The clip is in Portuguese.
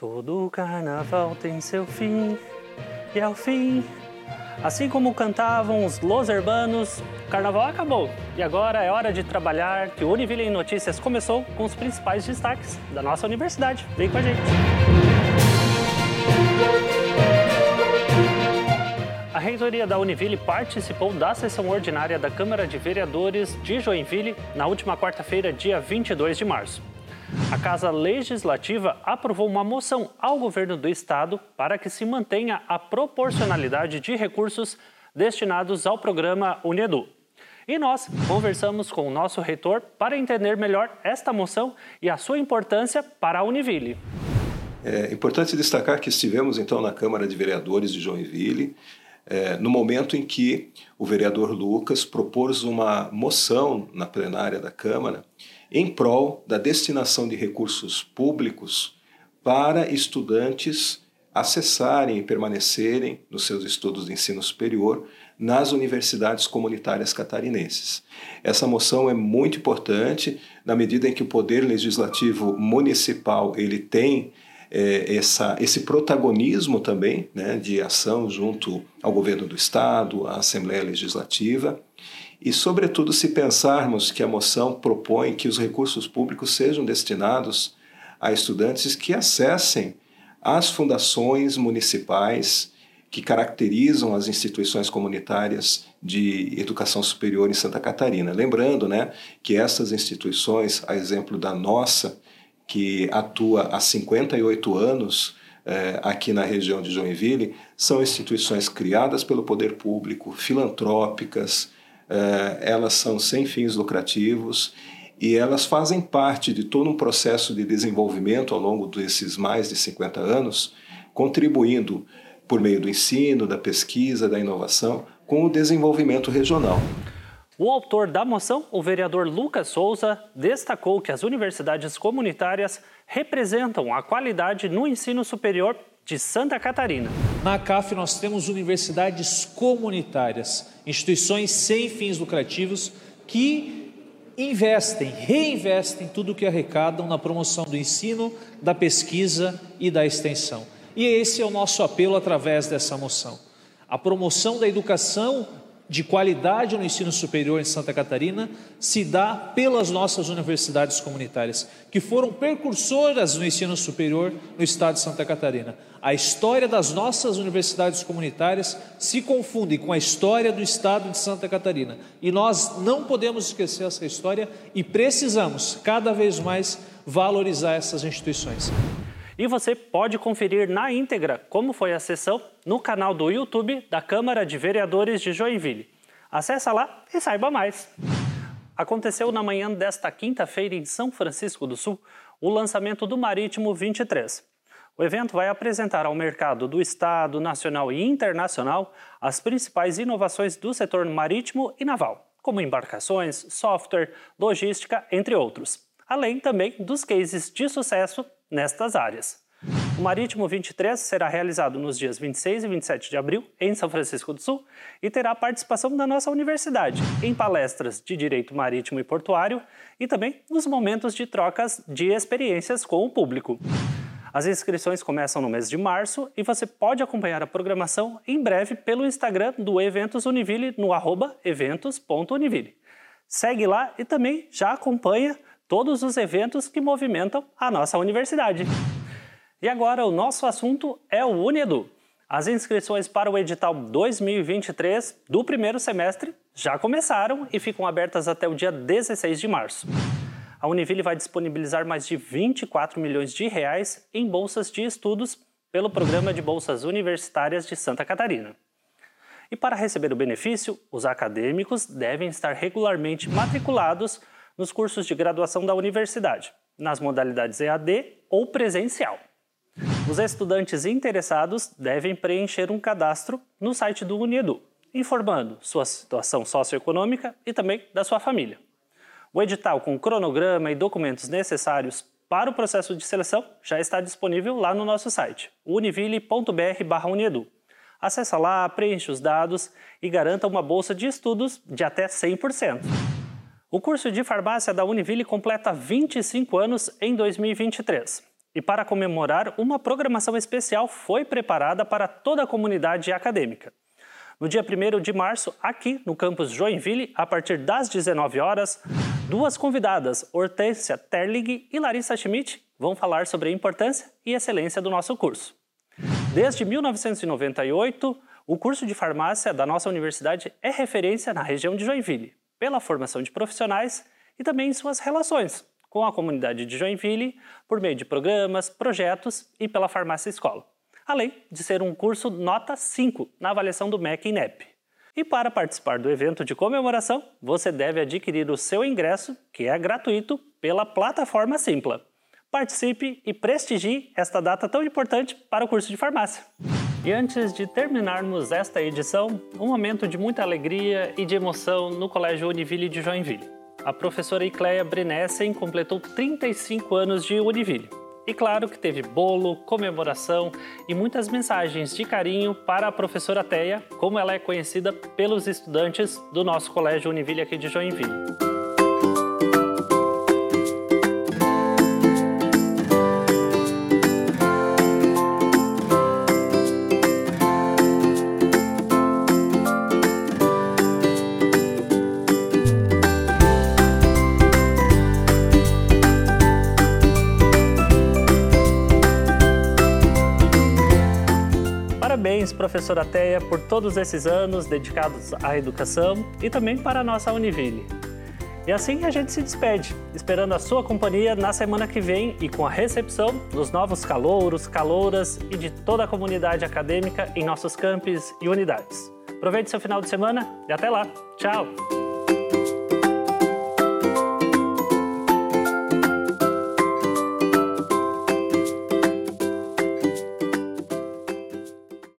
Todo carnaval tem seu fim, e ao fim, assim como cantavam os Los Hermanos, o carnaval acabou. E agora é hora de trabalhar, que o Univille em Notícias começou com os principais destaques da nossa universidade. Vem com a gente! A reitoria da Univille participou da sessão ordinária da Câmara de Vereadores de Joinville na última quarta-feira, dia 22 de março. A Casa Legislativa aprovou uma moção ao governo do estado para que se mantenha a proporcionalidade de recursos destinados ao programa Unedu. E nós conversamos com o nosso reitor para entender melhor esta moção e a sua importância para a Univille. É importante destacar que estivemos então na Câmara de Vereadores de Joinville, é, no momento em que o vereador Lucas propôs uma moção na plenária da Câmara em prol da destinação de recursos públicos para estudantes acessarem e permanecerem nos seus estudos de ensino superior nas universidades comunitárias catarinenses. Essa moção é muito importante na medida em que o poder legislativo municipal ele tem é, essa, esse protagonismo também né, de ação junto ao governo do estado, à Assembleia Legislativa e, sobretudo, se pensarmos que a moção propõe que os recursos públicos sejam destinados a estudantes que acessem as fundações municipais que caracterizam as instituições comunitárias de educação superior em Santa Catarina. Lembrando né, que essas instituições, a exemplo da nossa, que atua há 58 anos eh, aqui na região de Joinville, são instituições criadas pelo poder público, filantrópicas, elas são sem fins lucrativos e elas fazem parte de todo um processo de desenvolvimento ao longo desses mais de 50 anos, contribuindo por meio do ensino, da pesquisa, da inovação, com o desenvolvimento regional. O autor da moção, o vereador Lucas Souza, destacou que as universidades comunitárias representam a qualidade no ensino superior de Santa Catarina. Na CAF nós temos universidades comunitárias, instituições sem fins lucrativos que investem, reinvestem tudo o que arrecadam na promoção do ensino, da pesquisa e da extensão. E esse é o nosso apelo através dessa moção. A promoção da educação de qualidade no ensino superior em Santa Catarina se dá pelas nossas universidades comunitárias, que foram precursoras no ensino superior no estado de Santa Catarina. A história das nossas universidades comunitárias se confunde com a história do estado de Santa Catarina. E nós não podemos esquecer essa história e precisamos cada vez mais valorizar essas instituições. E você pode conferir na íntegra como foi a sessão no canal do YouTube da Câmara de Vereadores de Joinville. Acesse lá e saiba mais. Aconteceu na manhã desta quinta-feira em São Francisco do Sul o lançamento do Marítimo 23. O evento vai apresentar ao mercado do estado, nacional e internacional as principais inovações do setor marítimo e naval, como embarcações, software, logística, entre outros, além também dos cases de sucesso nestas áreas. O Marítimo 23 será realizado nos dias 26 e 27 de abril, em São Francisco do Sul, e terá participação da nossa universidade em palestras de direito marítimo e portuário e também nos momentos de trocas de experiências com o público. As inscrições começam no mês de março e você pode acompanhar a programação em breve pelo Instagram do Eventos Univille no eventos.univille. Segue lá e também já acompanha todos os eventos que movimentam a nossa universidade. E agora o nosso assunto é o Unedu. As inscrições para o edital 2023 do primeiro semestre já começaram e ficam abertas até o dia 16 de março. A Univille vai disponibilizar mais de 24 milhões de reais em bolsas de estudos pelo Programa de Bolsas Universitárias de Santa Catarina. E para receber o benefício, os acadêmicos devem estar regularmente matriculados nos cursos de graduação da universidade, nas modalidades EAD ou presencial. Os estudantes interessados devem preencher um cadastro no site do Uniedu, informando sua situação socioeconômica e também da sua família. O edital com cronograma e documentos necessários para o processo de seleção já está disponível lá no nosso site, univille.br/uniedu. Acesse lá, preencha os dados e garanta uma bolsa de estudos de até 100%. O curso de farmácia da Univille completa 25 anos em 2023. E para comemorar, uma programação especial foi preparada para toda a comunidade acadêmica. No dia 1 de março, aqui no campus Joinville, a partir das 19 horas, duas convidadas, Hortência Terlig e Larissa Schmidt, vão falar sobre a importância e excelência do nosso curso. Desde 1998, o curso de farmácia da nossa universidade é referência na região de Joinville, pela formação de profissionais e também em suas relações com a comunidade de Joinville por meio de programas, projetos e pela farmácia escola, além de ser um curso nota 5 na avaliação do MEC e NEP. E para participar do evento de comemoração, você deve adquirir o seu ingresso, que é gratuito, pela plataforma Simpla. Participe e prestigie esta data tão importante para o curso de farmácia. E antes de terminarmos esta edição, um momento de muita alegria e de emoção no Colégio Univille de Joinville a professora Icleia Brenessen completou 35 anos de Univille. E claro que teve bolo, comemoração e muitas mensagens de carinho para a professora Teia, como ela é conhecida pelos estudantes do nosso colégio Univille aqui de Joinville. Professora Teia, por todos esses anos dedicados à educação e também para a nossa Univille. E assim a gente se despede, esperando a sua companhia na semana que vem e com a recepção dos novos calouros, calouras e de toda a comunidade acadêmica em nossos campos e unidades. Aproveite seu final de semana e até lá. Tchau!